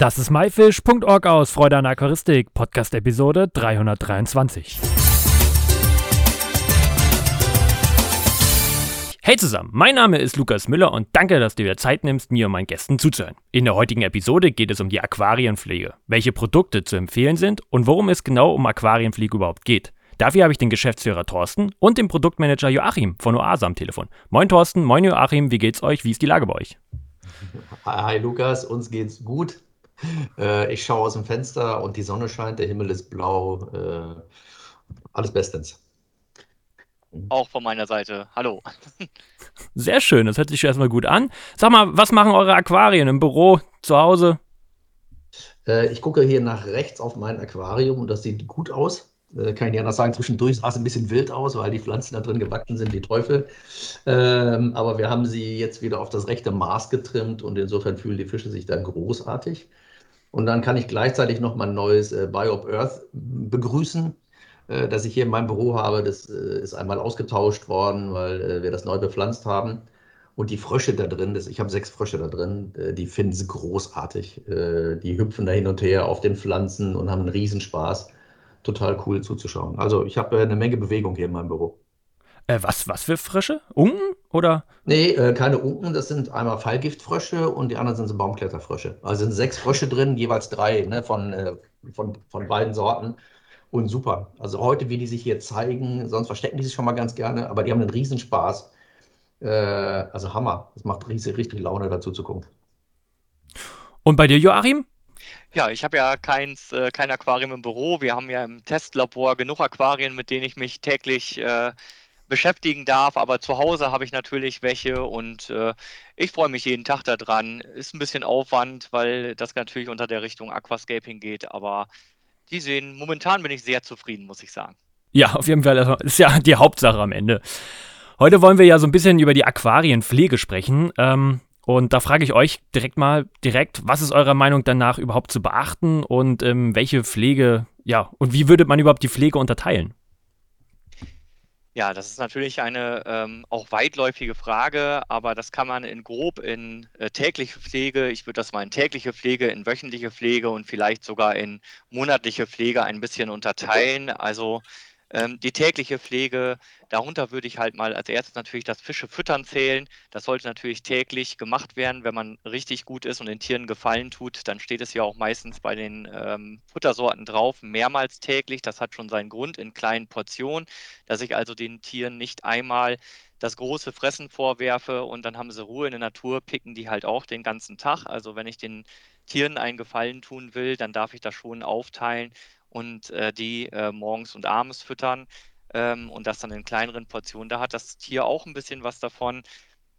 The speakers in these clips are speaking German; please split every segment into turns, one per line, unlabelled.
Das ist myfish.org aus Freude an Aquaristik, Podcast-Episode 323. Hey zusammen, mein Name ist Lukas Müller und danke, dass du dir Zeit nimmst, mir und meinen Gästen zuzuhören. In der heutigen Episode geht es um die Aquarienpflege, welche Produkte zu empfehlen sind und worum es genau um Aquarienpflege überhaupt geht. Dafür habe ich den Geschäftsführer Thorsten und den Produktmanager Joachim von Oase am Telefon. Moin Thorsten, moin Joachim, wie geht's euch? Wie ist die Lage bei euch?
Hi Lukas, uns geht's gut. Äh, ich schaue aus dem Fenster und die Sonne scheint, der Himmel ist blau. Äh, alles bestens.
Auch von meiner Seite. Hallo.
Sehr schön, das hört sich erstmal gut an. Sag mal, was machen eure Aquarien im Büro, zu Hause?
Äh, ich gucke hier nach rechts auf mein Aquarium und das sieht gut aus. Äh, kann ich nicht anders sagen, zwischendurch sah es ein bisschen wild aus, weil die Pflanzen da drin gewachsen sind, die Teufel. Ähm, aber wir haben sie jetzt wieder auf das rechte Maß getrimmt und insofern fühlen die Fische sich da großartig. Und dann kann ich gleichzeitig noch mein neues äh, Biop Earth begrüßen, äh, das ich hier in meinem Büro habe. Das äh, ist einmal ausgetauscht worden, weil äh, wir das neu bepflanzt haben. Und die Frösche da drin, das, ich habe sechs Frösche da drin, äh, die finden sie großartig. die hüpfen da hin und her auf den Pflanzen und haben einen Riesenspaß total cool zuzuschauen. Also ich habe äh, eine Menge Bewegung hier in meinem Büro.
Äh, was, was für Frösche? Unken oder?
Nee, äh, keine Unken, das sind einmal Fallgiftfrösche und die anderen sind so Baumkletterfrösche. Also sind sechs Frösche drin, jeweils drei ne, von, äh, von, von beiden Sorten. Und super. Also heute, wie die sich hier zeigen, sonst verstecken die sich schon mal ganz gerne, aber die haben einen Riesenspaß. Äh, also Hammer. Es macht richtig, richtig Laune, dazu zu gucken.
Und bei dir, Joachim?
Ja, ich habe ja keins, äh, kein Aquarium im Büro. Wir haben ja im Testlabor genug Aquarien, mit denen ich mich täglich äh, beschäftigen darf. Aber zu Hause habe ich natürlich welche und äh, ich freue mich jeden Tag daran. Ist ein bisschen Aufwand, weil das natürlich unter der Richtung Aquascaping geht. Aber die sehen, momentan bin ich sehr zufrieden, muss ich sagen.
Ja, auf jeden Fall. Das ist ja die Hauptsache am Ende. Heute wollen wir ja so ein bisschen über die Aquarienpflege sprechen. Ähm, und da frage ich euch direkt mal, direkt, was ist eurer Meinung danach überhaupt zu beachten und ähm, welche Pflege, ja, und wie würde man überhaupt die Pflege unterteilen?
Ja, das ist natürlich eine ähm, auch weitläufige Frage, aber das kann man in grob in äh, tägliche Pflege, ich würde das mal in tägliche Pflege, in wöchentliche Pflege und vielleicht sogar in monatliche Pflege ein bisschen unterteilen. Also ähm, die tägliche Pflege, darunter würde ich halt mal als erstes natürlich das Fische füttern zählen. Das sollte natürlich täglich gemacht werden. Wenn man richtig gut ist und den Tieren Gefallen tut, dann steht es ja auch meistens bei den ähm, Futtersorten drauf, mehrmals täglich. Das hat schon seinen Grund in kleinen Portionen, dass ich also den Tieren nicht einmal das große Fressen vorwerfe und dann haben sie Ruhe in der Natur, picken die halt auch den ganzen Tag. Also wenn ich den Tieren einen Gefallen tun will, dann darf ich das schon aufteilen und äh, die äh, morgens und abends füttern ähm, und das dann in kleineren Portionen. Da hat das Tier auch ein bisschen was davon.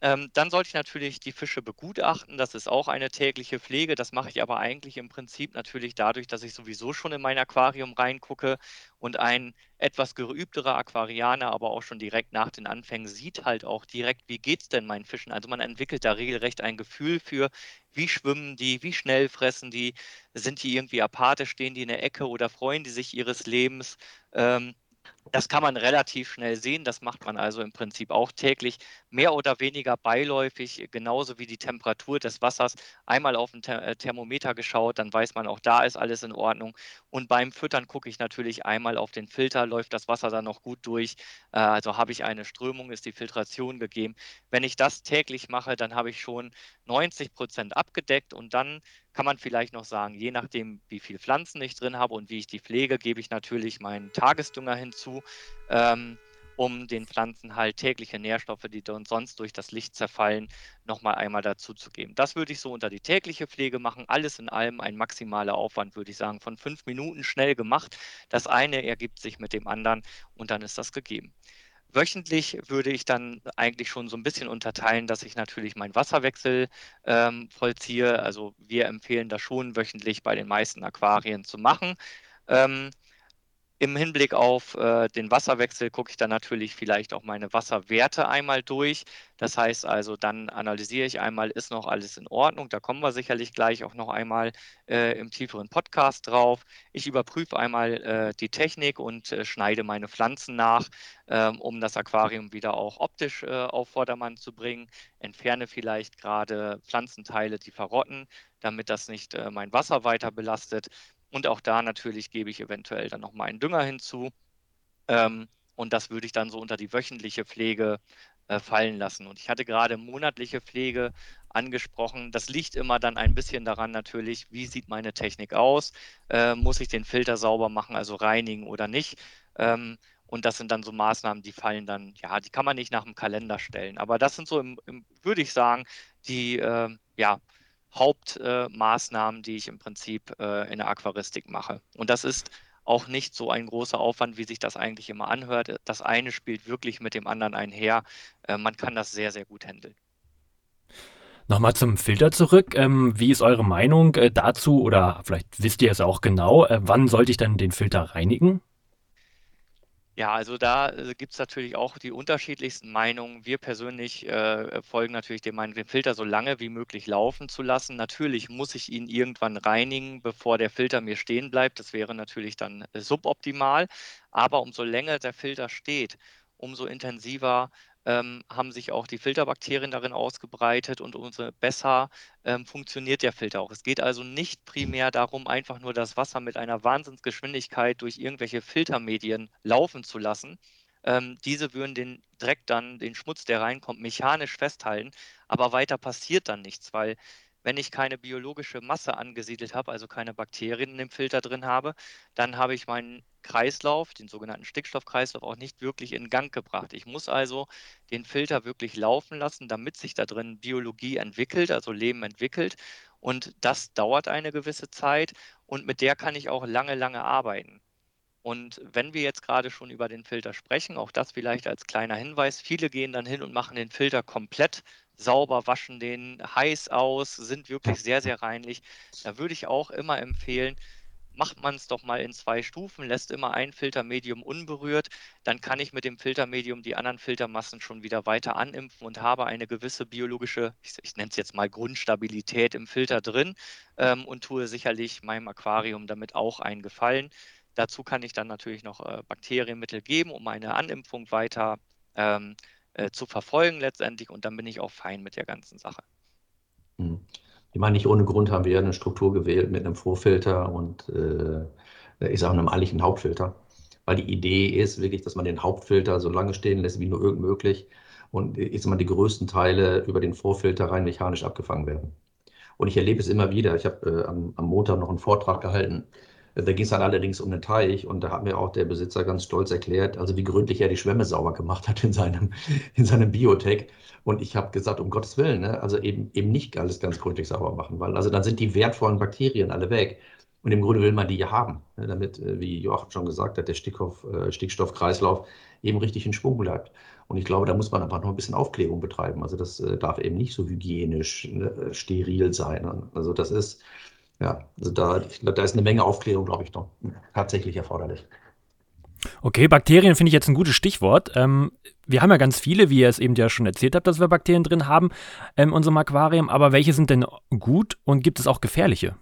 Ähm, dann sollte ich natürlich die Fische begutachten. Das ist auch eine tägliche Pflege. Das mache ich aber eigentlich im Prinzip natürlich dadurch, dass ich sowieso schon in mein Aquarium reingucke und ein etwas geübterer Aquarianer, aber auch schon direkt nach den Anfängen sieht halt auch direkt, wie geht es denn meinen Fischen. Also man entwickelt da regelrecht ein Gefühl für, wie schwimmen die, wie schnell fressen die, sind die irgendwie apathisch, stehen die in der Ecke oder freuen die sich ihres Lebens. Ähm, das kann man relativ schnell sehen. Das macht man also im Prinzip auch täglich, mehr oder weniger beiläufig, genauso wie die Temperatur des Wassers. Einmal auf den äh, Thermometer geschaut, dann weiß man auch, da ist alles in Ordnung. Und beim Füttern gucke ich natürlich einmal auf den Filter, läuft das Wasser dann noch gut durch. Äh, also habe ich eine Strömung, ist die Filtration gegeben. Wenn ich das täglich mache, dann habe ich schon 90 Prozent abgedeckt und dann kann man vielleicht noch sagen, je nachdem, wie viel Pflanzen ich drin habe und wie ich die pflege, gebe ich natürlich meinen Tagesdünger hinzu, ähm, um den Pflanzen halt tägliche Nährstoffe, die sonst durch das Licht zerfallen, nochmal einmal dazu zu geben. Das würde ich so unter die tägliche Pflege machen. Alles in allem ein maximaler Aufwand, würde ich sagen, von fünf Minuten schnell gemacht. Das eine ergibt sich mit dem anderen und dann ist das gegeben. Wöchentlich würde ich dann eigentlich schon so ein bisschen unterteilen, dass ich natürlich meinen Wasserwechsel ähm, vollziehe. Also wir empfehlen das schon wöchentlich bei den meisten Aquarien zu machen. Ähm, Im Hinblick auf äh, den Wasserwechsel gucke ich dann natürlich vielleicht auch meine Wasserwerte einmal durch. Das heißt also, dann analysiere ich einmal, ist noch alles in Ordnung. Da kommen wir sicherlich gleich auch noch einmal äh, im tieferen Podcast drauf. Ich überprüfe einmal äh, die Technik und äh, schneide meine Pflanzen nach, ähm, um das Aquarium wieder auch optisch äh, auf Vordermann zu bringen. Entferne vielleicht gerade Pflanzenteile, die verrotten, damit das nicht äh, mein Wasser weiter belastet. Und auch da natürlich gebe ich eventuell dann nochmal einen Dünger hinzu. Ähm, und das würde ich dann so unter die wöchentliche Pflege äh, fallen lassen. Und ich hatte gerade monatliche Pflege angesprochen. Das liegt immer dann ein bisschen daran natürlich, wie sieht meine Technik aus? Äh, muss ich den Filter sauber machen, also reinigen oder nicht? Ähm, und das sind dann so Maßnahmen, die fallen dann, ja, die kann man nicht nach dem Kalender stellen. Aber das sind so, im, im, würde ich sagen, die, äh, ja, Hauptmaßnahmen, die ich im Prinzip äh, in der Aquaristik mache. Und das ist auch nicht so ein großer Aufwand, wie sich das eigentlich immer anhört. Das eine spielt wirklich mit dem anderen einher. Äh, man kann das sehr, sehr gut handeln.
Nochmal zum Filter zurück. Ähm, wie ist eure Meinung äh, dazu oder vielleicht wisst ihr es auch genau? Wann sollte ich dann den Filter reinigen?
Ja, also da äh, gibt es natürlich auch die unterschiedlichsten Meinungen. Wir persönlich äh, folgen natürlich dem Meinung, den Filter so lange wie möglich laufen zu lassen. Natürlich muss ich ihn irgendwann reinigen, bevor der Filter mir stehen bleibt. Das wäre natürlich dann äh, suboptimal. Aber umso länger der Filter steht, umso intensiver ähm, haben sich auch die Filterbakterien darin ausgebreitet und umso besser ähm, funktioniert der Filter auch. Es geht also nicht primär darum, einfach nur das Wasser mit einer Wahnsinnsgeschwindigkeit durch irgendwelche Filtermedien laufen zu lassen. Ähm, diese würden den Dreck dann, den Schmutz, der reinkommt, mechanisch festhalten, aber weiter passiert dann nichts, weil wenn ich keine biologische Masse angesiedelt habe, also keine Bakterien in dem Filter drin habe, dann habe ich meinen Kreislauf, den sogenannten Stickstoffkreislauf, auch nicht wirklich in Gang gebracht. Ich muss also den Filter wirklich laufen lassen, damit sich da drin Biologie entwickelt, also Leben entwickelt. Und das dauert eine gewisse Zeit und mit der kann ich auch lange, lange arbeiten. Und wenn wir jetzt gerade schon über den Filter sprechen, auch das vielleicht als kleiner Hinweis, viele gehen dann hin und machen den Filter komplett sauber, waschen den heiß aus, sind wirklich sehr, sehr reinlich. Da würde ich auch immer empfehlen, macht man es doch mal in zwei Stufen, lässt immer ein Filtermedium unberührt, dann kann ich mit dem Filtermedium die anderen Filtermassen schon wieder weiter animpfen und habe eine gewisse biologische, ich, ich nenne es jetzt mal Grundstabilität im Filter drin ähm, und tue sicherlich meinem Aquarium damit auch einen Gefallen. Dazu kann ich dann natürlich noch äh, Bakterienmittel geben, um eine Animpfung weiter ähm, äh, zu verfolgen letztendlich und dann bin ich auch fein mit der ganzen Sache.
Hm. Ich meine, nicht ohne Grund haben wir eine Struktur gewählt mit einem Vorfilter und äh, ich sage einem eigentlichen Hauptfilter. Weil die Idee ist wirklich, dass man den Hauptfilter so lange stehen lässt, wie nur irgend möglich. Und ich sage mal, die größten Teile über den Vorfilter rein mechanisch abgefangen werden. Und ich erlebe es immer wieder. Ich habe äh, am, am Montag noch einen Vortrag gehalten da ging es dann allerdings um den Teich und da hat mir auch der Besitzer ganz stolz erklärt, also wie gründlich er die Schwämme sauber gemacht hat in seinem, in seinem Biotech. Und ich habe gesagt, um Gottes Willen, ne, also eben, eben nicht alles ganz gründlich sauber machen, weil also dann sind die wertvollen Bakterien alle weg. Und im Grunde will man die ja haben, ne, damit, äh, wie Joachim schon gesagt hat, der Stickhoff, äh, Stickstoffkreislauf eben richtig in Schwung bleibt. Und ich glaube, da muss man einfach noch ein bisschen Aufklärung betreiben. Also das äh, darf eben nicht so hygienisch ne, steril sein. Also das ist, ja, also da, da ist eine Menge Aufklärung, glaube ich, noch tatsächlich erforderlich.
Okay, Bakterien finde ich jetzt ein gutes Stichwort. Ähm, wir haben ja ganz viele, wie ihr es eben ja schon erzählt habt, dass wir Bakterien drin haben in unserem Aquarium. Aber welche sind denn gut und gibt es auch gefährliche?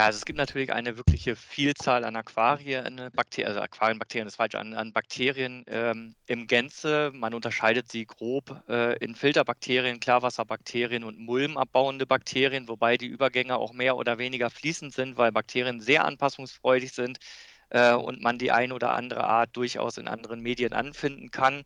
Ja, also es gibt natürlich eine wirkliche Vielzahl an Aquarien, Bakterien, also Aquarienbakterien ist falsch, an, an Bakterien ähm, im Gänze. Man unterscheidet sie grob äh, in Filterbakterien, Klarwasserbakterien und mulmabbauende Bakterien, wobei die Übergänge auch mehr oder weniger fließend sind, weil Bakterien sehr anpassungsfreudig sind äh, und man die eine oder andere Art durchaus in anderen Medien anfinden kann.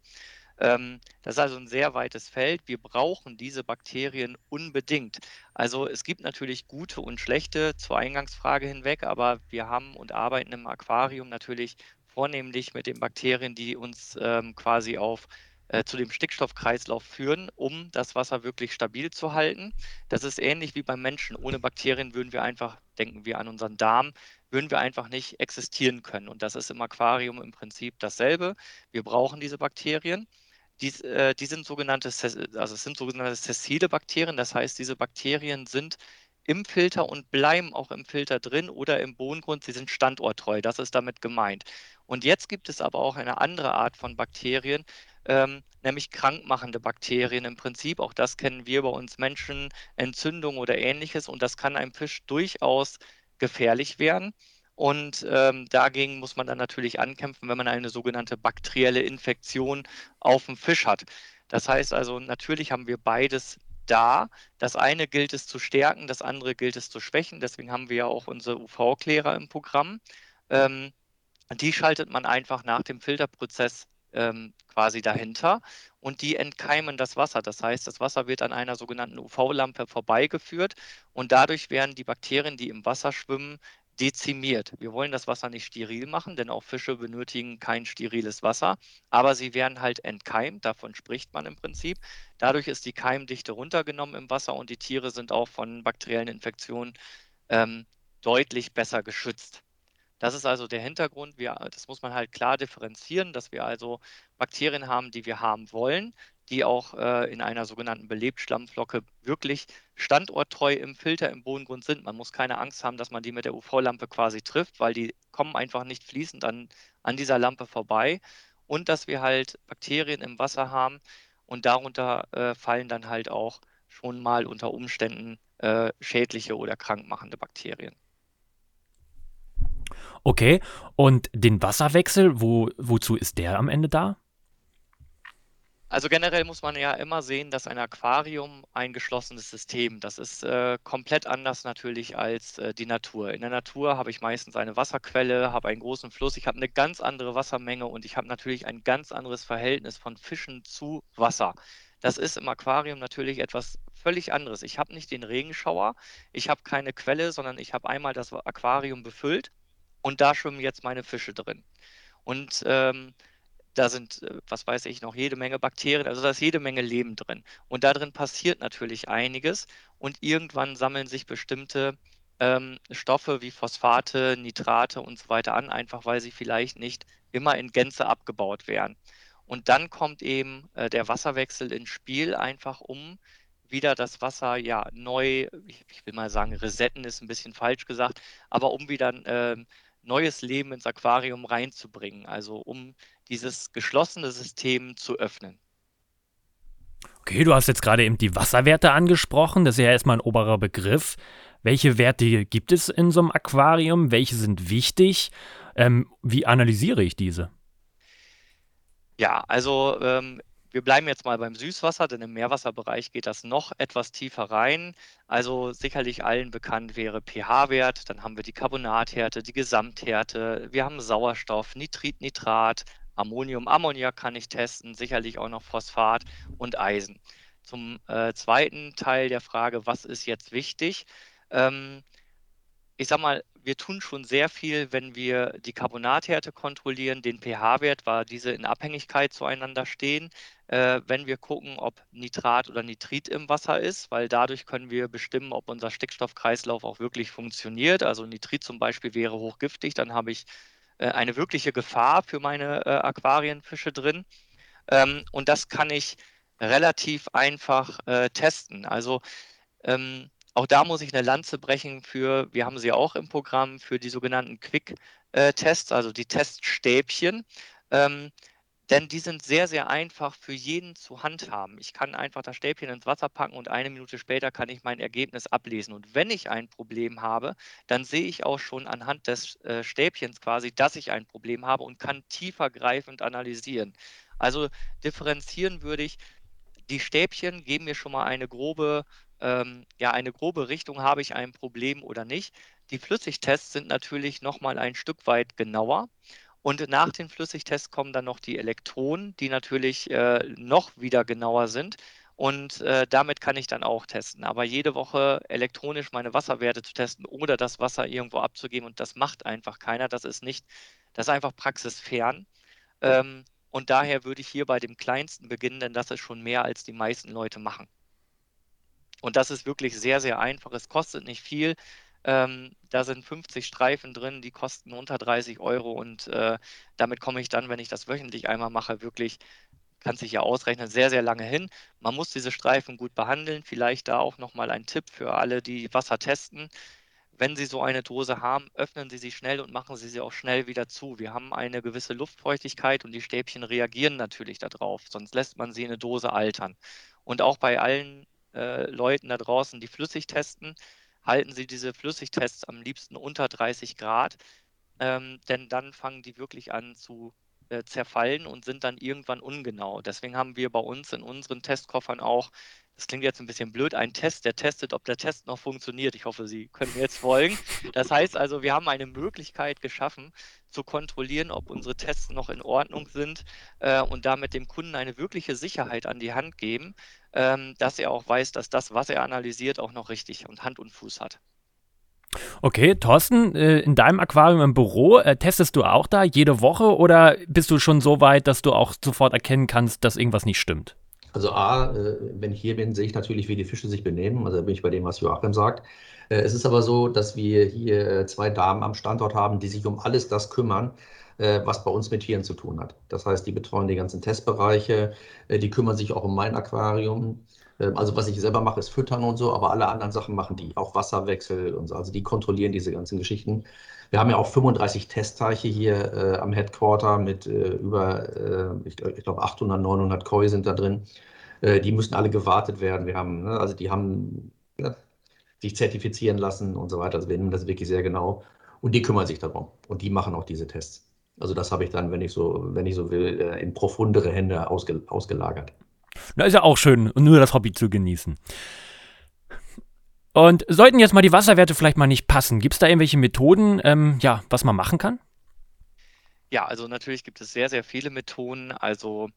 Ähm, das ist also ein sehr weites Feld. Wir brauchen diese Bakterien unbedingt. Also es gibt natürlich gute und schlechte zur Eingangsfrage hinweg, aber wir haben und arbeiten im Aquarium natürlich vornehmlich mit den Bakterien, die uns ähm, quasi auf äh, zu dem Stickstoffkreislauf führen, um das Wasser wirklich stabil zu halten. Das ist ähnlich wie beim Menschen. Ohne Bakterien würden wir einfach, denken wir an unseren Darm, würden wir einfach nicht existieren können. Und das ist im Aquarium im Prinzip dasselbe. Wir brauchen diese Bakterien. Die, äh, die sind sogenannte, also es sind sogenannte sessile Bakterien, das heißt, diese Bakterien sind im Filter und bleiben auch im Filter drin oder im Bodengrund. Sie sind standorttreu, das ist damit gemeint. Und jetzt gibt es aber auch eine andere Art von Bakterien, ähm, nämlich krankmachende Bakterien im Prinzip. Auch das kennen wir bei uns Menschen, Entzündung oder ähnliches. Und das kann einem Fisch durchaus gefährlich werden. Und ähm, dagegen muss man dann natürlich ankämpfen, wenn man eine sogenannte bakterielle Infektion auf dem Fisch hat. Das heißt also, natürlich haben wir beides da. Das eine gilt es zu stärken, das andere gilt es zu schwächen. Deswegen haben wir ja auch unsere UV-Klärer im Programm. Ähm, die schaltet man einfach nach dem Filterprozess ähm, quasi dahinter und die entkeimen das Wasser. Das heißt, das Wasser wird an einer sogenannten UV-Lampe vorbeigeführt und dadurch werden die Bakterien, die im Wasser schwimmen, dezimiert. Wir wollen das Wasser nicht steril machen, denn auch Fische benötigen kein steriles Wasser, aber sie werden halt entkeimt, davon spricht man im Prinzip. Dadurch ist die Keimdichte runtergenommen im Wasser und die Tiere sind auch von bakteriellen Infektionen ähm, deutlich besser geschützt. Das ist also der Hintergrund. Wir, das muss man halt klar differenzieren, dass wir also Bakterien haben, die wir haben wollen, die auch äh, in einer sogenannten Belebtschlammflocke wirklich standorttreu im Filter im Bodengrund sind. Man muss keine Angst haben, dass man die mit der UV-Lampe quasi trifft, weil die kommen einfach nicht fließend an, an dieser Lampe vorbei. Und dass wir halt Bakterien im Wasser haben und darunter äh, fallen dann halt auch schon mal unter Umständen äh, schädliche oder krankmachende Bakterien.
Okay, und den Wasserwechsel, wo, wozu ist der am Ende da?
Also generell muss man ja immer sehen, dass ein Aquarium ein geschlossenes System, das ist äh, komplett anders natürlich als äh, die Natur. In der Natur habe ich meistens eine Wasserquelle, habe einen großen Fluss, ich habe eine ganz andere Wassermenge und ich habe natürlich ein ganz anderes Verhältnis von Fischen zu Wasser. Das ist im Aquarium natürlich etwas völlig anderes. Ich habe nicht den Regenschauer, ich habe keine Quelle, sondern ich habe einmal das Aquarium befüllt und da schwimmen jetzt meine Fische drin. Und ähm, da sind, äh, was weiß ich, noch jede Menge Bakterien, also da ist jede Menge Leben drin. Und da drin passiert natürlich einiges und irgendwann sammeln sich bestimmte ähm, Stoffe wie Phosphate, Nitrate und so weiter an, einfach weil sie vielleicht nicht immer in Gänze abgebaut werden. Und dann kommt eben äh, der Wasserwechsel ins Spiel, einfach um wieder das Wasser ja neu, ich, ich, will mal sagen, resetten ist ein bisschen falsch gesagt, aber um wieder äh, neues Leben ins Aquarium reinzubringen, also um dieses geschlossene System zu öffnen.
Okay, du hast jetzt gerade eben die Wasserwerte angesprochen. Das ist ja erstmal ein oberer Begriff. Welche Werte gibt es in so einem Aquarium? Welche sind wichtig? Ähm, wie analysiere ich diese?
Ja, also ähm, wir bleiben jetzt mal beim Süßwasser, denn im Meerwasserbereich geht das noch etwas tiefer rein. Also sicherlich allen bekannt wäre pH-Wert, dann haben wir die Carbonathärte, die Gesamthärte, wir haben Sauerstoff, Nitrit, Nitrat, Ammonium, Ammoniak kann ich testen, sicherlich auch noch Phosphat und Eisen. Zum äh, zweiten Teil der Frage, was ist jetzt wichtig? Ähm, ich sag mal, wir tun schon sehr viel, wenn wir die Carbonathärte kontrollieren, den pH-Wert, weil diese in Abhängigkeit zueinander stehen. Äh, wenn wir gucken, ob Nitrat oder Nitrit im Wasser ist, weil dadurch können wir bestimmen, ob unser Stickstoffkreislauf auch wirklich funktioniert. Also Nitrit zum Beispiel wäre hochgiftig, dann habe ich äh, eine wirkliche Gefahr für meine äh, Aquarienfische drin. Ähm, und das kann ich relativ einfach äh, testen. Also ähm, auch da muss ich eine Lanze brechen für, wir haben sie auch im Programm, für die sogenannten Quick-Tests, also die Teststäbchen. Ähm, denn die sind sehr, sehr einfach für jeden zu handhaben. Ich kann einfach das Stäbchen ins Wasser packen und eine Minute später kann ich mein Ergebnis ablesen. Und wenn ich ein Problem habe, dann sehe ich auch schon anhand des äh, Stäbchens quasi, dass ich ein Problem habe und kann tiefergreifend analysieren. Also differenzieren würde ich, die Stäbchen geben mir schon mal eine grobe, ähm, ja, eine grobe Richtung, habe ich ein Problem oder nicht. Die Flüssigtests sind natürlich nochmal ein Stück weit genauer. Und nach den Flüssigtests kommen dann noch die Elektronen, die natürlich äh, noch wieder genauer sind. Und äh, damit kann ich dann auch testen. Aber jede Woche elektronisch meine Wasserwerte zu testen oder das Wasser irgendwo abzugeben, und das macht einfach keiner. Das ist nicht, das ist einfach praxisfern. Ähm, und daher würde ich hier bei dem kleinsten beginnen, denn das ist schon mehr, als die meisten Leute machen. Und das ist wirklich sehr, sehr einfach. Es kostet nicht viel. Ähm, da sind 50 Streifen drin, die kosten unter 30 Euro und äh, damit komme ich dann, wenn ich das wöchentlich einmal mache, wirklich kann sich ja ausrechnen, sehr, sehr lange hin. Man muss diese Streifen gut behandeln. Vielleicht da auch nochmal ein Tipp für alle, die Wasser testen. Wenn Sie so eine Dose haben, öffnen Sie sie schnell und machen Sie sie auch schnell wieder zu. Wir haben eine gewisse Luftfeuchtigkeit und die Stäbchen reagieren natürlich darauf, sonst lässt man sie in eine Dose altern. Und auch bei allen äh, Leuten da draußen, die flüssig testen, halten Sie diese Flüssigtests am liebsten unter 30 Grad, ähm, denn dann fangen die wirklich an zu äh, zerfallen und sind dann irgendwann ungenau. Deswegen haben wir bei uns in unseren Testkoffern auch das klingt jetzt ein bisschen blöd, ein Test, der testet, ob der Test noch funktioniert. Ich hoffe, Sie können mir jetzt folgen. Das heißt also, wir haben eine Möglichkeit geschaffen, zu kontrollieren, ob unsere Tests noch in Ordnung sind äh, und damit dem Kunden eine wirkliche Sicherheit an die Hand geben, ähm, dass er auch weiß, dass das, was er analysiert, auch noch richtig und Hand und Fuß hat.
Okay, Thorsten, äh, in deinem Aquarium im Büro, äh, testest du auch da jede Woche oder bist du schon so weit, dass du auch sofort erkennen kannst, dass irgendwas nicht stimmt?
Also A, äh, wenn ich hier bin, sehe ich natürlich, wie die Fische sich benehmen. Also da bin ich bei dem, was Joachim sagt. Es ist aber so, dass wir hier zwei Damen am Standort haben, die sich um alles das kümmern, was bei uns mit Tieren zu tun hat. Das heißt, die betreuen die ganzen Testbereiche, die kümmern sich auch um mein Aquarium. Also was ich selber mache, ist Füttern und so, aber alle anderen Sachen machen die, auch Wasserwechsel und so. Also die kontrollieren diese ganzen Geschichten. Wir haben ja auch 35 Testteiche hier äh, am Headquarter mit äh, über, äh, ich, ich glaube, 800, 900 Koi sind da drin. Äh, die müssen alle gewartet werden. Wir haben, ne, also die haben ja, sich zertifizieren lassen und so weiter. Also wir nehmen das wirklich sehr genau. Und die kümmern sich darum. Und die machen auch diese Tests. Also das habe ich dann, wenn ich so, wenn ich so will, äh, in profundere Hände ausge, ausgelagert.
Na, ist ja auch schön, nur das Hobby zu genießen. Und sollten jetzt mal die Wasserwerte vielleicht mal nicht passen, gibt es da irgendwelche Methoden, ähm, ja, was man machen kann?
Ja, also natürlich gibt es sehr, sehr viele Methoden. Also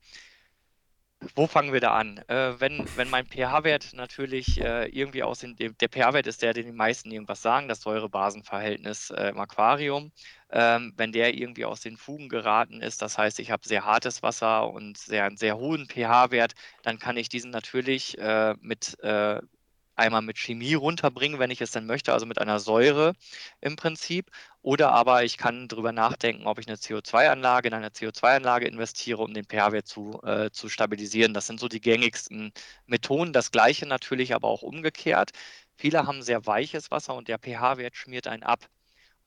wo fangen wir da an? Äh, wenn, wenn mein pH-Wert natürlich äh, irgendwie aussehen, der pH-Wert ist der, den die meisten irgendwas sagen, das Säure-Basen-Verhältnis äh, im Aquarium. Ähm, wenn der irgendwie aus den Fugen geraten ist, das heißt, ich habe sehr hartes Wasser und sehr, einen sehr hohen pH-Wert, dann kann ich diesen natürlich äh, mit äh, einmal mit Chemie runterbringen, wenn ich es denn möchte, also mit einer Säure im Prinzip. Oder aber ich kann darüber nachdenken, ob ich eine CO2-Anlage in eine CO2-Anlage investiere, um den pH-Wert zu, äh, zu stabilisieren. Das sind so die gängigsten Methoden. Das gleiche natürlich aber auch umgekehrt. Viele haben sehr weiches Wasser und der pH-Wert schmiert einen ab.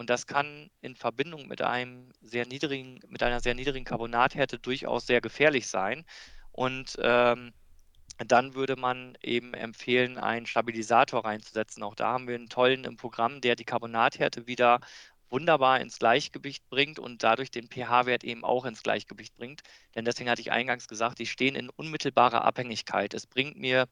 Und das kann in Verbindung mit einem sehr niedrigen, mit einer sehr niedrigen Carbonathärte durchaus sehr gefährlich sein. Und ähm, dann würde man eben empfehlen, einen Stabilisator reinzusetzen. Auch da haben wir einen tollen im Programm, der die Carbonathärte wieder wunderbar ins Gleichgewicht bringt und dadurch den pH-Wert eben auch ins Gleichgewicht bringt. Denn deswegen hatte ich eingangs gesagt, die stehen in unmittelbarer Abhängigkeit. Es bringt mir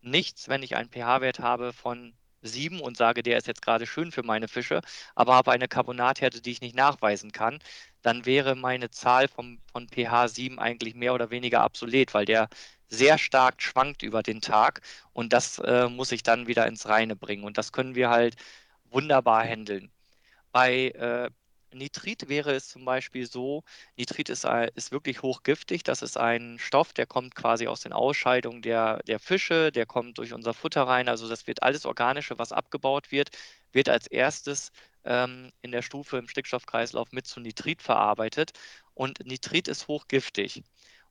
nichts, wenn ich einen pH-Wert habe von 7 und sage, der ist jetzt gerade schön für meine Fische, aber habe eine Carbonathärte, die ich nicht nachweisen kann, dann wäre meine Zahl vom, von pH 7 eigentlich mehr oder weniger obsolet, weil der sehr stark schwankt über den Tag und das äh, muss ich dann wieder ins Reine bringen und das können wir halt wunderbar handeln. Bei äh, Nitrit wäre es zum Beispiel so, Nitrit ist, ist wirklich hochgiftig. Das ist ein Stoff, der kommt quasi aus den Ausscheidungen der, der Fische, der kommt durch unser Futter rein. Also das wird alles Organische, was abgebaut wird, wird als erstes ähm, in der Stufe im Stickstoffkreislauf mit zu Nitrit verarbeitet. Und Nitrit ist hochgiftig.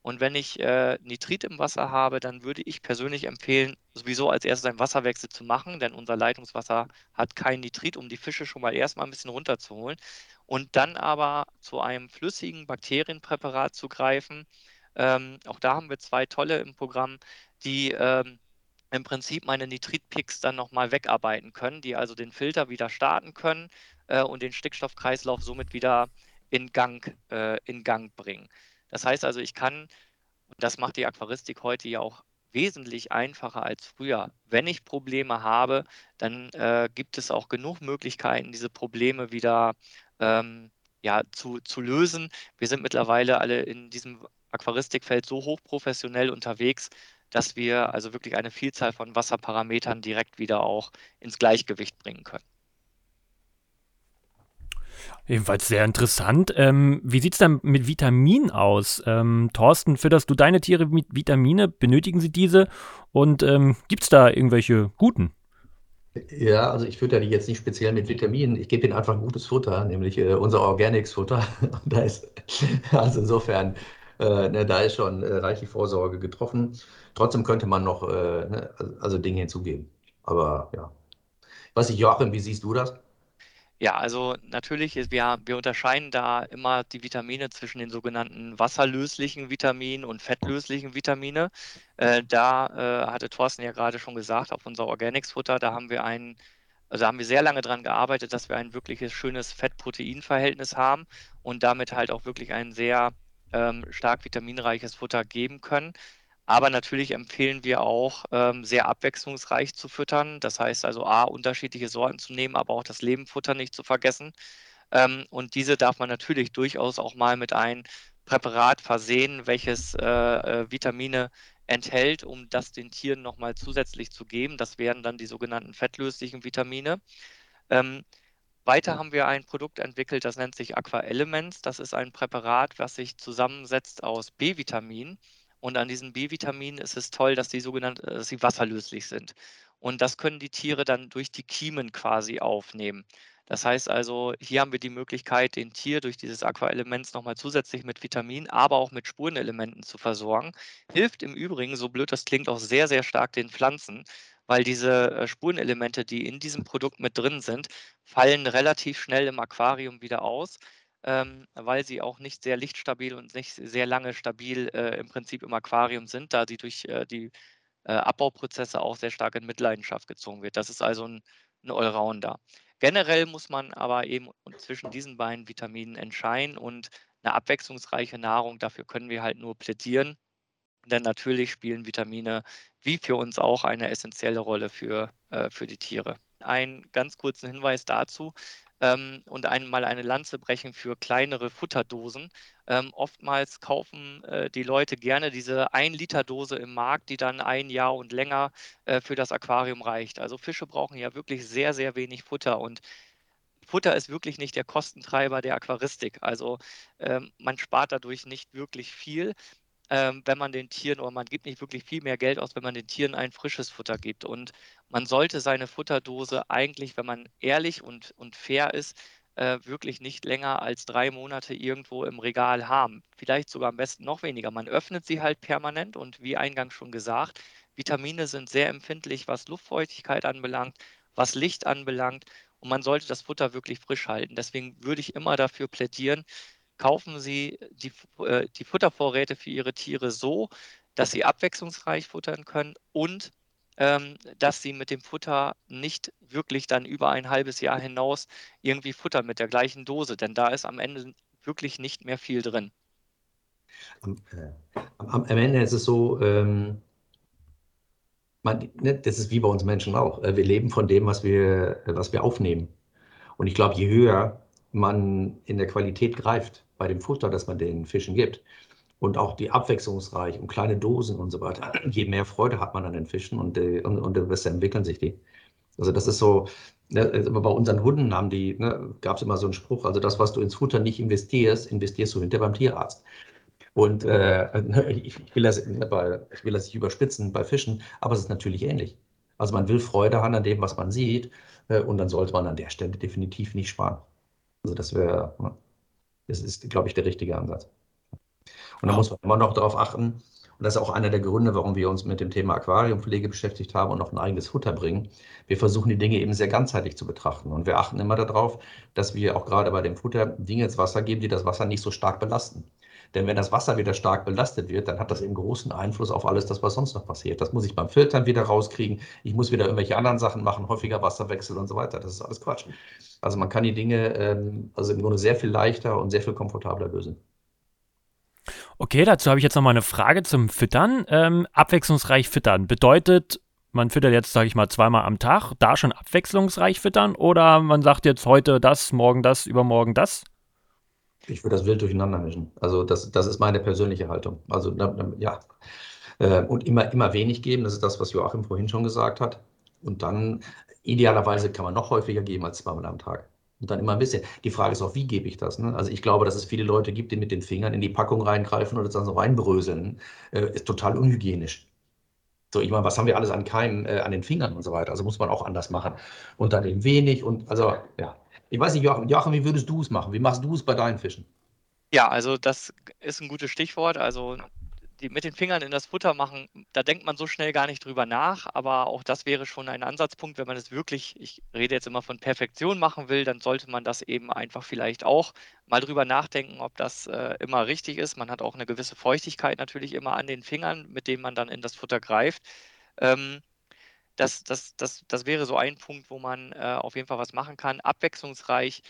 Und wenn ich äh, Nitrit im Wasser habe, dann würde ich persönlich empfehlen, sowieso als erstes einen Wasserwechsel zu machen, denn unser Leitungswasser hat kein Nitrit, um die Fische schon mal erstmal ein bisschen runterzuholen. Und dann aber zu einem flüssigen Bakterienpräparat zu greifen. Ähm, auch da haben wir zwei tolle im Programm, die ähm, im Prinzip meine Nitritpicks dann nochmal wegarbeiten können, die also den Filter wieder starten können äh, und den Stickstoffkreislauf somit wieder in Gang, äh, in Gang bringen. Das heißt also, ich kann, und das macht die Aquaristik heute ja auch wesentlich einfacher als früher. Wenn ich Probleme habe, dann äh, gibt es auch genug Möglichkeiten, diese Probleme wieder ähm, ja, zu, zu lösen. Wir sind mittlerweile alle in diesem Aquaristikfeld so hochprofessionell unterwegs, dass wir also wirklich eine Vielzahl von Wasserparametern direkt wieder auch ins Gleichgewicht bringen können.
Ebenfalls sehr interessant. Ähm, wie sieht es dann mit Vitaminen aus? Ähm, Thorsten, fütterst du deine Tiere mit Vitamine? Benötigen sie diese? Und ähm, gibt es da irgendwelche guten?
Ja, also ich fütter die jetzt nicht speziell mit Vitaminen. Ich gebe ihnen einfach gutes Futter, nämlich äh, unser Organics-Futter. also insofern Äh, ne, da ist schon äh, reichlich Vorsorge getroffen. Trotzdem könnte man noch äh, ne, also Dinge hinzugeben. Aber ja. Was ich, Joachim, wie siehst du das?
Ja, also natürlich, ist- wir, wir unterscheiden da immer die Vitamine zwischen den sogenannten wasserlöslichen Vitaminen und fettlöslichen Vitamine. Äh, da äh, hatte Thorsten ja gerade schon gesagt, auf unser Organics-Futter, da haben wir ein, also haben wir sehr lange daran gearbeitet, dass wir ein wirkliches schönes Fett-Protein-Verhältnis haben und damit halt auch wirklich ein sehr ähm, stark vitaminreiches Futter geben können. Aber natürlich empfehlen wir auch, ähm, sehr abwechslungsreich zu füttern. Das heißt also, A, unterschiedliche Sorten zu nehmen, aber auch das Lebenfutter nicht zu vergessen. Ähm, und diese darf man natürlich durchaus auch mal mit einem Präparat versehen, welches äh, äh, Vitamine enthält, um das den Tieren nochmal zusätzlich zu geben. Das wären dann die sogenannten fettlöslichen Vitamine. Ähm, weiter haben wir ein Produkt entwickelt, das nennt sich Aqua Elements. Das ist ein Präparat, was sich zusammensetzt aus B-Vitaminen und an diesen B-Vitaminen ist es toll, dass die sogenannt, äh, dass sie wasserlöslich sind. Und das können die Tiere dann durch die Kiemen quasi aufnehmen. Das heißt also, hier haben wir die Möglichkeit, den Tier durch dieses Aquaelements nochmal zusätzlich mit Vitaminen, aber auch mit Spurenelementen zu versorgen. Hilft im Übrigen, so blöd das klingt, auch sehr, sehr stark den Pflanzen, weil diese äh, Spurenelemente, die in diesem Produkt mit drin sind, fallen relativ schnell im Aquarium wieder aus ähm, weil sie auch nicht sehr lichtstabil und nicht sehr lange stabil äh, im Prinzip im Aquarium sind, da sie durch äh, die äh, Abbauprozesse auch sehr stark in Mitleidenschaft gezogen wird. Das ist also ein, ein Allrounder. Generell muss man aber eben zwischen diesen beiden Vitaminen entscheiden und eine abwechslungsreiche Nahrung, dafür können wir halt nur plädieren. Denn natürlich spielen Vitamine wie für uns auch eine essentielle Rolle für, äh, für die Tiere. Einen ganz kurzen Hinweis dazu ähm, und einmal eine Lanze brechen für kleinere Futterdosen. Ähm, oftmals kaufen äh, die Leute gerne diese 1-Liter-Dose im Markt, die dann ein Jahr und länger äh, für das Aquarium reicht. Also Fische brauchen ja wirklich sehr, sehr wenig Futter und Futter ist wirklich nicht der Kostentreiber der Aquaristik. Also ähm, man spart dadurch nicht wirklich viel ähm, wenn man den Tieren oder man gibt nicht wirklich viel mehr Geld aus, wenn man den Tieren ein frisches Futter gibt. Und man sollte seine Futterdose eigentlich, wenn man ehrlich und, und fair ist, äh, wirklich nicht länger als drei Monate irgendwo im Regal haben. Vielleicht sogar am besten noch weniger. Man öffnet sie halt permanent und wie eingangs schon gesagt, Vitamine sind sehr empfindlich, was Luftfeuchtigkeit anbelangt, was Licht anbelangt. Und man sollte das Futter wirklich frisch halten. Deswegen würde ich immer dafür plädieren, kaufen Sie die, äh, die Futtervorräte für Ihre Tiere so, dass sie abwechslungsreich futtern können und ähm, dass sie mit dem Futter nicht wirklich dann über ein halbes Jahr hinaus irgendwie futtern mit der gleichen Dose, denn da ist am Ende wirklich nicht mehr viel drin.
Am, äh, am, Ende ist es so, ähm, man, ne, das ist wie bei uns Menschen auch. Äh, wir leben von dem, was wir, was wir aufnehmen. Und ich glaube, je höher man in der Qualität greift, bei dem Futter, das man den Fischen gibt. Und auch die abwechslungsreich und kleine Dosen und so weiter. Je mehr Freude hat man an den Fischen und, äh, und, und desto besser entwickeln sich die. Also das ist so, ne, also bei unseren Hunden haben die, ne, gab es immer so einen Spruch, also das, was du ins Futter nicht investierst, investierst du hinter beim Tierarzt. Und äh, ich, will das, ne, bei, ich will das nicht überspitzen bei Fischen, aber es ist natürlich ähnlich. Also man will Freude haben an dem, was man sieht, äh, und dann sollte man an der Stelle definitiv nicht sparen. Also das wäre, ne, das ist, glaube ich, der richtige Ansatz. Und da muss man immer noch darauf achten, und das ist auch einer der Gründe, warum wir uns mit dem Thema Aquariumpflege beschäftigt haben und noch ein eigenes Futter bringen. Wir versuchen die Dinge eben sehr ganzheitlich zu betrachten. Und wir achten immer darauf, dass wir auch gerade bei dem Futter Dinge ins Wasser geben, die das Wasser nicht so stark belasten. Denn wenn das Wasser wieder stark belastet wird, dann hat das eben großen Einfluss auf alles das, was sonst noch passiert. Das muss ich beim Filtern wieder rauskriegen. Ich muss wieder irgendwelche anderen Sachen machen, häufiger Wasserwechsel und so weiter. Das ist alles Quatsch. Also man kann die Dinge ähm, also im Grunde sehr viel leichter und sehr viel komfortabler lösen.
Okay, dazu habe ich jetzt noch mal eine Frage zum Füttern. Ähm, abwechslungsreich füttern bedeutet, man füttert jetzt, sage ich mal, zweimal am Tag, da schon abwechslungsreich füttern oder man sagt jetzt heute das, morgen das, übermorgen das?
Ich würde das wild durcheinander mischen. Also das, das ist meine persönliche Haltung. Also ja. Äh, und immer, immer wenig geben, das ist das, was Joachim vorhin schon gesagt hat. Und dann idealerweise kann man noch häufiger geben als zweimal am Tag. Und dann immer ein bisschen. Die Frage ist auch, wie gebe ich das? Ne? Also ich glaube, dass es viele Leute gibt, die mit den Fingern in die Packung reingreifen oder dann so reinbröseln. Äh, ist total unhygienisch. So, ich meine, was haben wir alles an Keimen äh, an den Fingern und so weiter? Also muss man auch anders machen. Und dann eben wenig und also, ja. Ich weiß nicht, Joachim, Joachim wie würdest du es machen? Wie machst du es bei deinen Fischen?
Ja, also das ist ein gutes Stichwort. Also die mit den Fingern in das Futter machen, da denkt man so schnell gar nicht drüber nach, aber auch das wäre schon ein Ansatzpunkt, wenn man es wirklich, ich rede jetzt immer von Perfektion machen will, dann sollte man das eben einfach vielleicht auch mal drüber nachdenken, ob das äh, immer richtig ist. Man hat auch eine gewisse Feuchtigkeit natürlich immer an den Fingern, mit dem man dann in das Futter greift. Ähm, das, das, das, das wäre so ein Punkt, wo man äh, auf jeden Fall was machen kann. Abwechslungsreich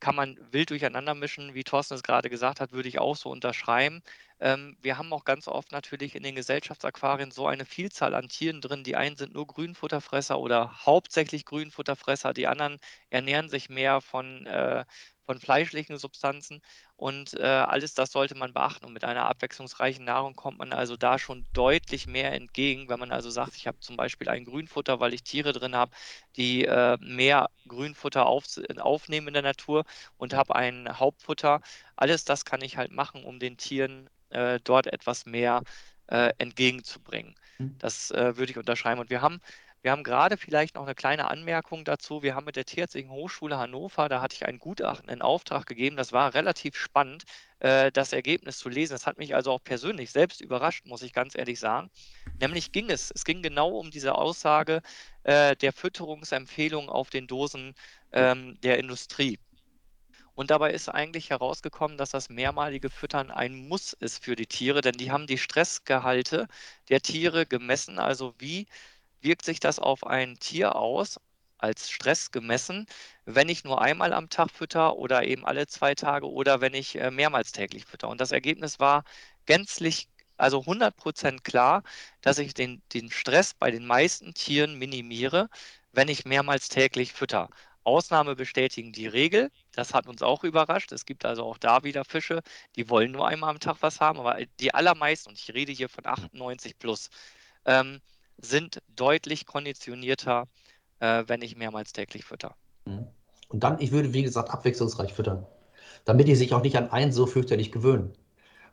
kann man wild durcheinander mischen, wie Thorsten es gerade gesagt hat, würde ich auch so unterschreiben. Ähm, wir haben auch ganz oft natürlich in den Gesellschaftsaquarien so eine Vielzahl an Tieren drin. Die einen sind nur Grünfutterfresser oder hauptsächlich Grünfutterfresser, die anderen ernähren sich mehr von, äh, von fleischlichen Substanzen und äh, alles das sollte man beachten. Und mit einer abwechslungsreichen Nahrung kommt man also da schon deutlich mehr entgegen, wenn man also sagt, ich habe zum Beispiel ein Grünfutter, weil ich Tiere drin habe, die äh, mehr Grünfutter auf, aufnehmen in der Natur und habe ein Hauptfutter. Alles das kann ich halt machen, um den Tieren äh, dort etwas mehr äh, entgegenzubringen. Mhm. Das äh, würde ich unterschreiben. Und wir haben wir haben gerade vielleicht noch eine kleine Anmerkung dazu. Wir haben mit der Tierärztlichen Hochschule Hannover, da hatte ich ein Gutachten in Auftrag gegeben. Das war relativ spannend, äh, das Ergebnis zu lesen. Das hat mich also auch persönlich selbst überrascht, muss ich ganz ehrlich sagen. Nämlich ging es, es ging genau um diese Aussage äh, der Fütterungsempfehlung auf den Dosen ähm, der Industrie. Und dabei ist eigentlich herausgekommen, dass das mehrmalige Füttern ein Muss ist für die Tiere, denn die haben die Stressgehalte der Tiere gemessen, also wie wirkt sich das auf ein Tier aus, als Stress gemessen, wenn ich nur einmal am Tag fütter oder eben alle zwei Tage oder wenn ich äh, mehrmals täglich fütter. Und das Ergebnis war gänzlich, also 100% klar, dass ich den, den Stress bei den meisten Tieren minimiere, wenn ich mehrmals täglich fütter. Ausnahme bestätigen die Regel. Das hat uns auch überrascht. Es gibt also auch da wieder Fische, die wollen nur einmal am Tag was haben, aber die allermeisten, und ich rede hier von 98 plus, ähm, sind deutlich konditionierter, äh, wenn ich mehrmals täglich fütter.
Mhm. Und dann, ich würde, wie gesagt, abwechslungsreich füttern, damit die sich auch nicht an eins so fürchterlich gewöhnen.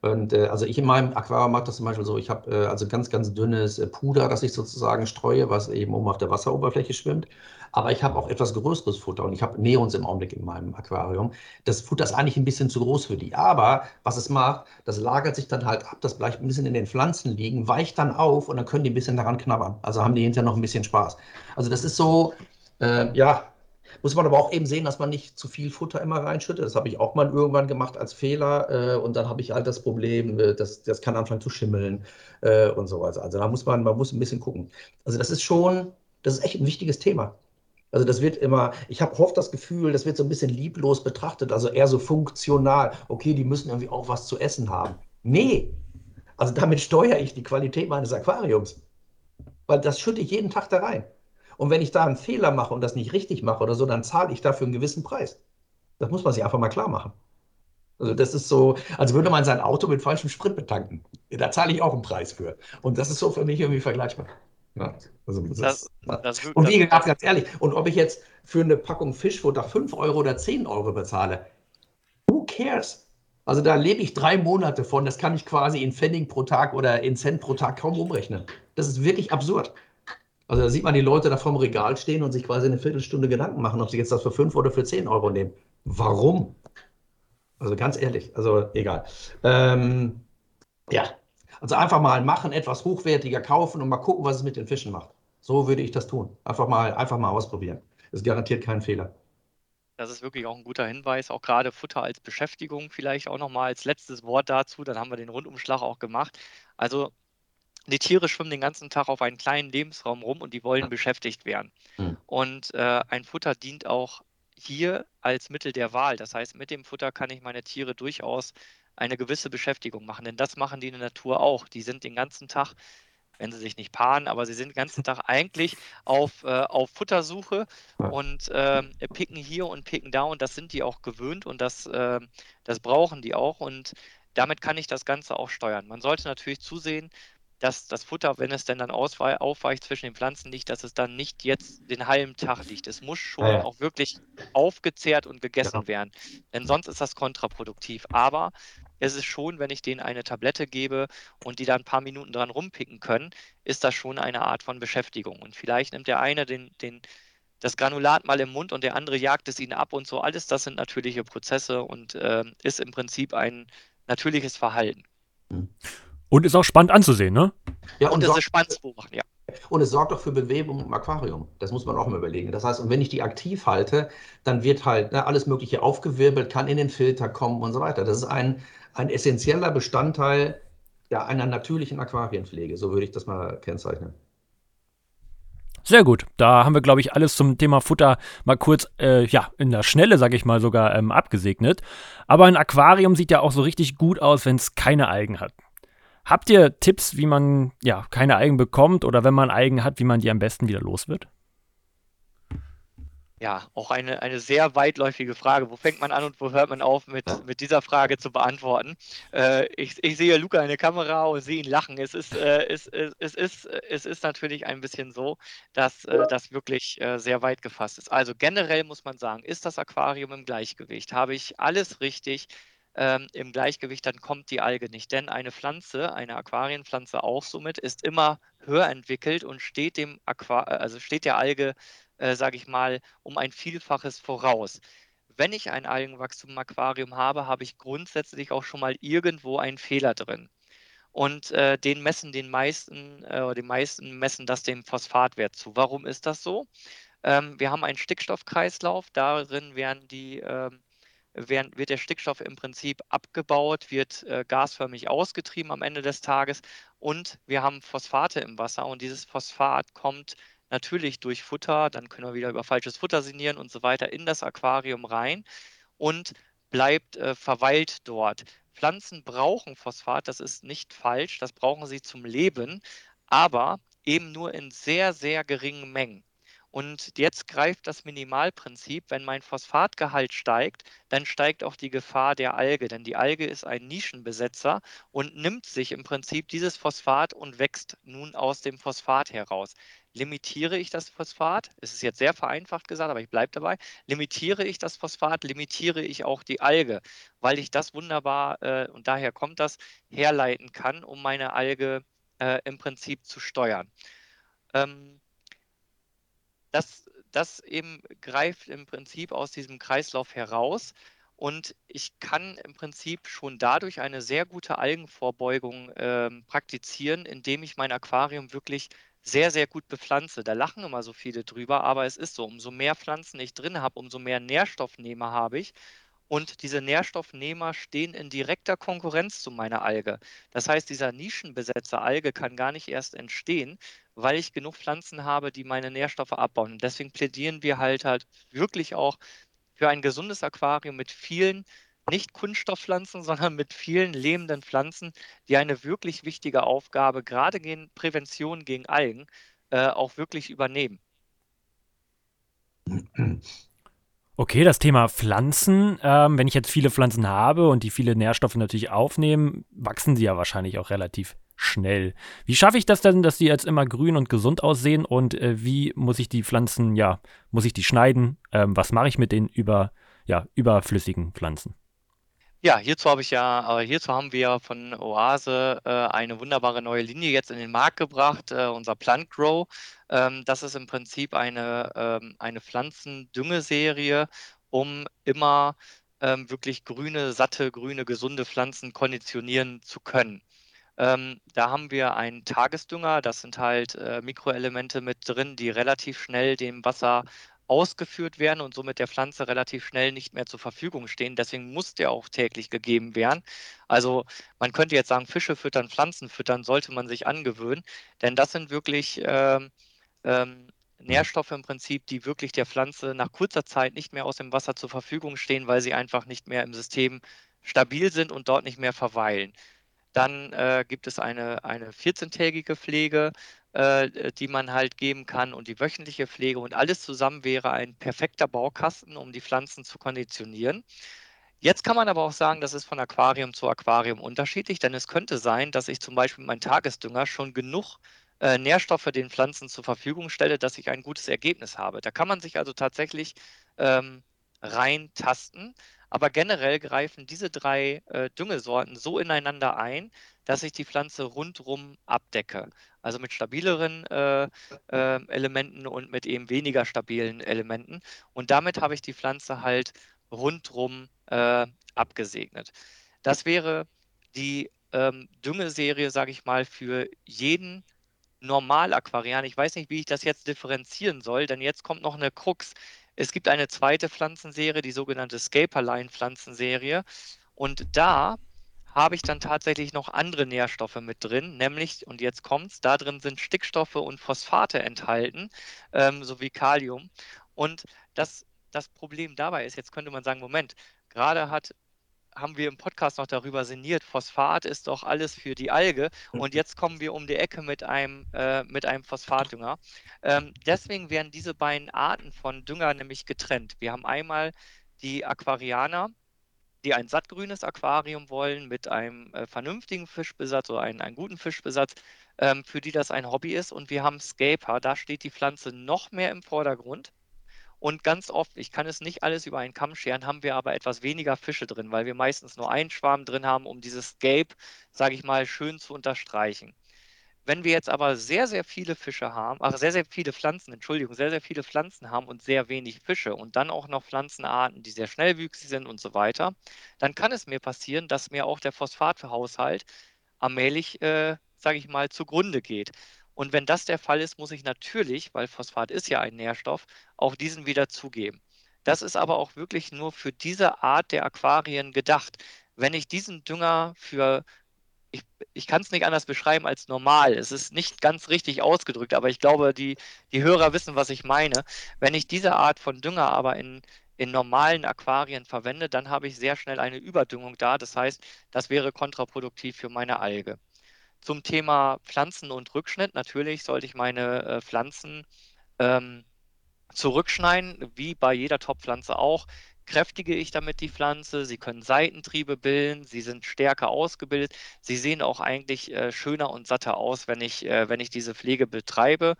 Und äh, also ich in meinem Aquarium mache das zum Beispiel so, ich habe äh, also ganz, ganz dünnes äh, Puder, das ich sozusagen streue, was eben oben auf der Wasseroberfläche schwimmt. Aber ich habe auch etwas größeres Futter und ich habe Neons im Augenblick in meinem Aquarium. Das Futter ist eigentlich ein bisschen zu groß für die. Aber was es macht, das lagert sich dann halt ab, das bleibt ein bisschen in den Pflanzen liegen, weicht dann auf und dann können die ein bisschen daran knabbern. Also haben die hinterher noch ein bisschen Spaß. Also das ist so, äh, ja, muss man aber auch eben sehen, dass man nicht zu viel Futter immer reinschüttet. Das habe ich auch mal irgendwann gemacht als Fehler. Äh, und dann habe ich halt das Problem, äh, das, das kann anfangen zu schimmeln äh, und so weiter. Also da muss man, man muss ein bisschen gucken. Also das ist schon, das ist echt ein wichtiges Thema. Also das wird immer, ich habe oft das Gefühl, das wird so ein bisschen lieblos betrachtet, also eher so funktional. Okay, die müssen irgendwie auch was zu essen haben. Nee, also damit steuere ich die Qualität meines Aquariums. Weil das schütte ich jeden Tag da rein. Und wenn ich da einen Fehler mache und das nicht richtig mache oder so, dann zahle ich dafür einen gewissen Preis. Das muss man sich einfach mal klar machen. Also das ist so, als würde man sein Auto mit falschem Sprit betanken. Da zahle ich auch einen Preis für. Und das ist so für mich irgendwie vergleichbar. Ja, also das, das, das, und wie gesagt, ganz ehrlich, und ob ich jetzt für eine Packung Fischfutter 5 Euro oder 10 Euro bezahle, who cares? Also da lebe ich drei Monate von, das kann ich quasi in Pfennig pro Tag oder in Cent pro Tag kaum umrechnen. Das ist wirklich absurd. Also da sieht man die Leute da vorm Regal stehen und sich quasi eine Viertelstunde Gedanken machen, ob sie jetzt das für 5 oder für 10 Euro nehmen. Warum? Also ganz ehrlich, also egal. Ähm, ja, also einfach mal machen, etwas hochwertiger kaufen und mal gucken, was es mit den Fischen macht. So würde ich das tun. Einfach mal, einfach mal ausprobieren. Ist garantiert kein Fehler.
Das ist wirklich auch ein guter Hinweis. Auch gerade Futter als Beschäftigung vielleicht auch nochmal als letztes Wort dazu. Dann haben wir den Rundumschlag auch gemacht. Also die Tiere schwimmen den ganzen Tag auf einen kleinen Lebensraum rum und die wollen beschäftigt werden. Mhm. Und äh, ein Futter dient auch hier als Mittel der Wahl. Das heißt, mit dem Futter kann ich meine Tiere durchaus eine gewisse Beschäftigung machen, denn das machen die in der Natur auch. Die sind den ganzen Tag, wenn sie sich nicht paaren, aber sie sind den ganzen Tag eigentlich auf, äh, auf Futtersuche und äh, picken hier und picken da und das sind die auch gewöhnt und das, äh, das brauchen die auch und damit kann ich das Ganze auch steuern. Man sollte natürlich zusehen, dass das Futter, wenn es denn dann aufweicht zwischen den Pflanzen liegt, dass es dann nicht jetzt den halben Tag liegt. Es muss schon ja, ja. auch wirklich aufgezehrt und gegessen ja. Genau. werden. Denn sonst ist das kontraproduktiv. Aber es ist schon, wenn ich denen eine Tablette gebe und die da ein paar Minuten dran rumpicken können, ist das schon eine Art von Beschäftigung. Und vielleicht nimmt der eine den, den das Granulat mal im Mund und der andere jagt es ihn ab und so. Alles das sind natürliche Prozesse und äh, ist im Prinzip ein natürliches Verhalten.
Und ist auch spannend anzusehen, ne?
Ja,
Und
und,
es ist
sorgt,
spannend zu beobachten, ja.
und es sorgt auch für Bewegung im Aquarium. Das muss man auch mal überlegen. Das heißt, und wenn ich die aktiv halte, dann wird halt ne, alles Mögliche aufgewirbelt, kann in den Filter kommen und so weiter. Das ist ein, ein essentieller Bestandteil ja, einer natürlichen Aquarienpflege. So würde ich das mal kennzeichnen.
Sehr gut. Da haben wir, glaube ich, alles zum Thema Futter mal kurz, äh, ja, in der Schnelle, sage ich mal, sogar ähm, abgesegnet. Aber ein Aquarium sieht ja auch so richtig gut aus, wenn es keine Algen hat. Habt ihr Tipps, wie man ja keine Algen bekommt oder wenn man Algen hat, wie man die am besten wieder los wird?
Ja, auch eine, eine sehr weitläufige Frage. Wo fängt man an und wo hört man auf, mit, mit dieser Frage zu beantworten? Äh, ich, ich sehe Luca in der Kamera und sehe ihn lachen. Es ist, äh, es, es, es, ist, es ist natürlich ein bisschen so, dass äh, das wirklich äh, sehr weit gefasst ist. Also generell muss man sagen, ist das Aquarium im Gleichgewicht? Habe ich alles richtig ähm, im Gleichgewicht, dann kommt die Alge nicht. Denn eine Pflanze, eine Aquarienpflanze auch somit, ist immer höher entwickelt und steht dem Aqua also steht der Alge äh, sage ich mal, um ein Vielfaches voraus. Wenn ich ein Algenwachstum im Aquarium habe, habe ich grundsätzlich auch schon mal irgendwo einen Fehler drin. Und äh, den messen den meisten, äh, die meisten messen das dem Phosphatwert zu. Warum ist das so? Ähm, wir haben einen Stickstoffkreislauf, darin werden die, ähm, werden, wird der Stickstoff im Prinzip abgebaut, wird äh, gasförmig ausgetrieben am Ende des Tages und wir haben Phosphate im Wasser und dieses Phosphat kommt natürlich durch Futter, dann können wir wieder über falsches Futter sinnieren und so weiter in das Aquarium rein und bleibt äh, verweilt dort. Pflanzen brauchen Phosphat, das ist nicht falsch, das brauchen sie zum Leben, aber eben nur in sehr, sehr geringen Mengen. Und jetzt greift das Minimalprinzip, wenn mein Phosphatgehalt steigt, dann steigt auch die Gefahr der Alge, denn die Alge ist ein Nischenbesetzer und nimmt sich im Prinzip dieses Phosphat und wächst nun aus dem Phosphat heraus. Limitiere ich das Phosphat, es ist jetzt sehr vereinfacht gesagt, aber ich bleibe dabei, limitiere ich das Phosphat, limitiere ich auch die Alge, weil ich das wunderbar, äh, und daher kommt das, herleiten kann, um meine Alge äh, im Prinzip zu steuern. Ähm, das, das eben greift im Prinzip aus diesem Kreislauf heraus. Und ich kann im Prinzip schon dadurch eine sehr gute Algenvorbeugung äh, praktizieren, indem ich mein Aquarium wirklich sehr, sehr gut bepflanze. Da lachen immer so viele drüber, aber es ist so, umso mehr Pflanzen ich drin habe, umso mehr Nährstoffnehmer habe ich. Und diese Nährstoffnehmer stehen in direkter Konkurrenz zu meiner Alge. Das heißt, dieser Nischenbesetzer Alge kann gar nicht erst entstehen, weil ich genug Pflanzen habe, die meine Nährstoffe abbauen. Und deswegen plädieren wir halt halt wirklich auch für ein gesundes Aquarium mit vielen nicht Kunststoffpflanzen, sondern mit vielen lebenden Pflanzen, die eine wirklich wichtige Aufgabe, gerade gegen Prävention gegen Algen, äh, auch wirklich übernehmen.
Okay, das Thema Pflanzen. Ähm, wenn ich jetzt viele Pflanzen habe und die viele Nährstoffe natürlich aufnehmen, wachsen sie ja wahrscheinlich auch relativ schnell. Wie schaffe ich das denn, dass die jetzt immer grün und gesund aussehen und äh, wie muss ich die Pflanzen, ja, muss ich die schneiden? Ähm, was mache ich mit den über, ja, überflüssigen Pflanzen?
Ja, hierzu habe ich ja, äh, hierzu haben wir von Oase äh, eine wunderbare neue Linie jetzt in den Markt gebracht, äh, unser Plant Grow. Ähm, das ist im Prinzip eine, ähm, eine Pflanzendüngeserie, um immer ähm, wirklich grüne, satte, grüne, gesunde Pflanzen konditionieren zu können. Ähm, da haben wir einen Tagesdünger, das sind halt äh, Mikroelemente mit drin, die relativ schnell dem Wasser ausgeführt werden und somit der Pflanze relativ schnell nicht mehr zur Verfügung stehen. Deswegen muss der auch täglich gegeben werden. Also man könnte jetzt sagen, Fische füttern, Pflanzen füttern, sollte man sich angewöhnen, denn das sind wirklich ähm, ähm, Nährstoffe im Prinzip, die wirklich der Pflanze nach kurzer Zeit nicht mehr aus dem Wasser zur Verfügung stehen, weil sie einfach nicht mehr im System stabil sind und dort nicht mehr verweilen. Dann äh, gibt es eine, eine 14-tägige Pflege, äh, die man halt geben kann und die wöchentliche Pflege und alles zusammen wäre ein perfekter Baukasten, um die Pflanzen zu konditionieren. Jetzt kann man aber auch sagen, das ist von Aquarium zu Aquarium unterschiedlich, denn es könnte sein, dass ich zum Beispiel meinen Tagesdünger schon genug äh, Nährstoffe den Pflanzen zur Verfügung stelle, dass ich ein gutes Ergebnis habe. Da kann man sich also tatsächlich ähm, reintasten. Aber generell greifen diese drei äh, Düngesorten so ineinander ein, dass ich die Pflanze rundrum abdecke. Also mit stabileren äh, äh, Elementen und mit eben weniger stabilen Elementen. Und damit habe ich die Pflanze halt rundrum äh, abgesegnet. Das wäre die ähm, Düngeserie, sage ich mal, für jeden Normal-Aquarian. Ich weiß nicht, wie ich das jetzt differenzieren soll, denn jetzt kommt noch eine Krux. Es gibt eine zweite Pflanzenserie, die sogenannte Scaperline-Pflanzenserie. Und da habe ich dann tatsächlich noch andere Nährstoffe mit drin, nämlich, und jetzt kommt's, da drin sind Stickstoffe und Phosphate enthalten, ähm, sowie Kalium. Und das, das Problem dabei ist, jetzt könnte man sagen, Moment, gerade hat haben wir im Podcast noch darüber sinniert, Phosphat ist doch alles für die Alge und jetzt kommen wir um die Ecke mit einem, äh, mit einem Phosphatdünger. Ähm, deswegen werden diese beiden Arten von Dünger nämlich getrennt. Wir haben einmal die Aquarianer, die ein sattgrünes Aquarium wollen mit einem äh, vernünftigen Fischbesatz oder einen, einen guten Fischbesatz, ähm, für die das ein Hobby ist. Und wir haben Scaper, da steht die Pflanze noch mehr im Vordergrund. Und ganz oft, ich kann es nicht alles über einen Kamm scheren, haben wir aber etwas weniger Fische drin, weil wir meistens nur einen Schwarm drin haben, um dieses Scape, sage ich mal, schön zu unterstreichen. Wenn wir jetzt aber sehr, sehr viele Fische haben, ach, sehr, sehr viele Pflanzen, Entschuldigung, sehr, sehr viele Pflanzen haben und sehr wenig Fische und dann auch noch Pflanzenarten, die sehr schnellwüchsig sind und so weiter, dann kann es mir passieren, dass mir auch der Phosphathaushalt allmählich, äh, sage ich mal, zugrunde geht. Und wenn das der Fall ist, muss ich natürlich, weil Phosphat ist ja ein Nährstoff, auch diesen wieder zugeben. Das ist aber auch wirklich nur für diese Art der Aquarien gedacht. Wenn ich diesen Dünger für, ich, ich kann es nicht anders beschreiben als normal, es ist nicht ganz richtig ausgedrückt, aber ich glaube, die, die Hörer wissen, was ich meine. Wenn ich diese Art von Dünger aber in, in normalen Aquarien verwende, dann habe ich sehr schnell eine Überdüngung da. Das heißt, das wäre kontraproduktiv für meine Alge. Zum Thema Pflanzen und Rückschnitt. Natürlich sollte ich meine äh, Pflanzen ähm, zurückschneiden, wie bei jeder Topfpflanze auch. Kräftige ich damit die Pflanze, sie können Seitentriebe bilden, sie sind stärker ausgebildet, sie sehen auch eigentlich äh, schöner und satter aus, wenn ich, äh, wenn ich diese Pflege betreibe.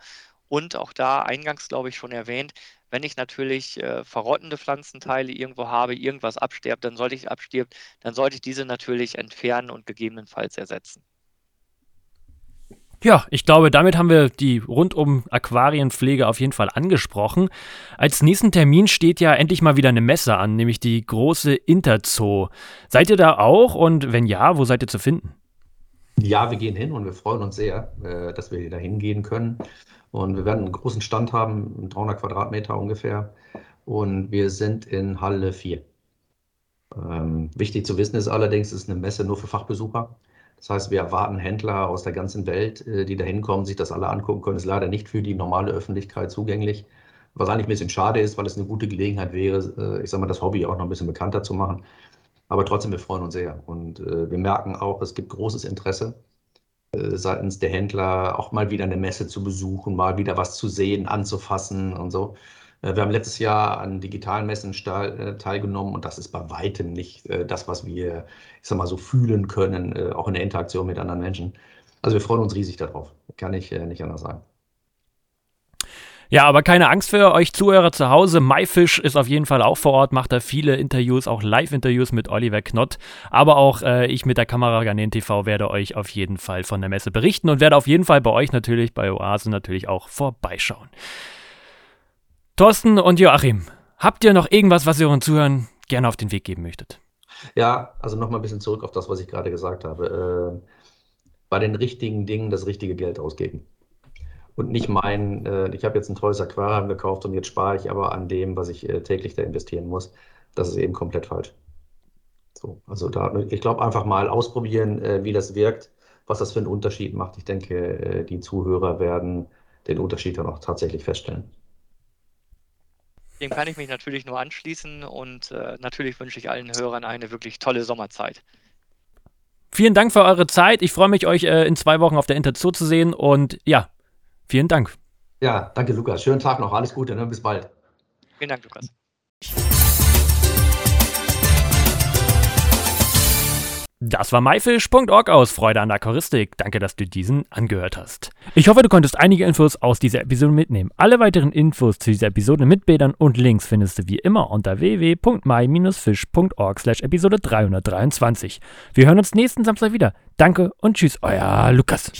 Und auch da, eingangs glaube ich schon erwähnt, wenn ich natürlich äh, verrottende Pflanzenteile irgendwo habe, irgendwas abstirbt, dann sollte ich abstirbt, dann sollte ich diese natürlich entfernen und gegebenenfalls ersetzen.
Ja, ich glaube, damit haben wir die rundum Aquarienpflege auf jeden Fall angesprochen. Als nächsten Termin steht ja endlich mal wieder eine Messe an, nämlich die große Interzoo. Seid ihr da auch und wenn ja, wo seid ihr zu finden?
Ja, wir gehen hin und wir freuen uns sehr, äh, dass wir da hingehen können. Und wir werden einen großen Stand haben, 300 Quadratmeter ungefähr. Und wir sind in Halle 4. Ähm, wichtig zu wissen ist allerdings, es ist eine Messe nur für Fachbesucher. Das heißt, wir erwarten Händler aus der ganzen Welt, äh, die da hinkommen, sich das alle angucken können. Ist leider nicht für die normale Öffentlichkeit zugänglich. Was eigentlich ein bisschen schade ist, weil es eine gute Gelegenheit wäre, äh, ich sage mal, das Hobby auch noch ein bisschen bekannter zu machen. Aber trotzdem, wir freuen uns sehr. Und äh, wir merken auch, es gibt großes Interesse seitens der Händler, auch mal wieder eine Messe zu besuchen, mal wieder was zu sehen, anzufassen und so. Äh, wir haben letztes Jahr an digitalen Messen äh, teilgenommen und das ist bei weitem nicht äh, das, was wir, ich sag mal, so fühlen können, auch in der Interaktion mit anderen Menschen. Also wir freuen uns riesig darauf. Kann ich nicht anders sagen.
Ja, aber keine Angst für euch Zuhörer zu Hause. MyFish ist auf jeden Fall auch vor Ort, macht da viele Interviews, auch Live-Interviews mit Oliver Knott. Aber auch äh, ich mit der Kamera Garnen TV werde euch auf jeden Fall von der Messe berichten und werde auf jeden Fall bei euch natürlich, bei Oase natürlich auch vorbeischauen. Thorsten und Joachim, habt ihr noch irgendwas, was ihr euren Zuhörern gerne auf den Weg geben möchtet?
Ja, also nochmal ein bisschen zurück auf das, was ich gerade gesagt habe. Äh, bei den richtigen Dingen das richtige Geld ausgeben. Und nicht meinen, äh, ich habe jetzt ein tolles Aquarium gekauft und jetzt spare ich aber an dem, was ich äh, täglich da investieren muss. Das ist eben komplett falsch. So, also da, ich glaube, einfach mal ausprobieren, äh, wie das wirkt, was das für einen Unterschied macht. Ich denke, äh, die Zuhörer werden den Unterschied dann auch tatsächlich feststellen.
Dem kann ich mich natürlich nur anschließen und äh, natürlich wünsche ich allen Hörern eine wirklich tolle Sommerzeit.
Vielen Dank für eure Zeit. Ich freue mich, euch äh, in zwei Wochen auf der Interzoo zu sehen und ja, vielen Dank.
Ja, danke Lukas. Schönen Tag noch. Alles Gute. Ne? Bis bald.
Vielen Dank, Lukas.
Das war myfish.org aus Freude an der Choristik. Danke, dass du diesen angehört hast. Ich hoffe, du konntest einige Infos aus dieser Episode mitnehmen. Alle weiteren Infos zu dieser Episode mit Bildern und Links findest du wie immer unter www.my-fish.org slash Episode 323. Wir hören uns nächsten Samstag wieder. Danke und tschüss, euer Lukas.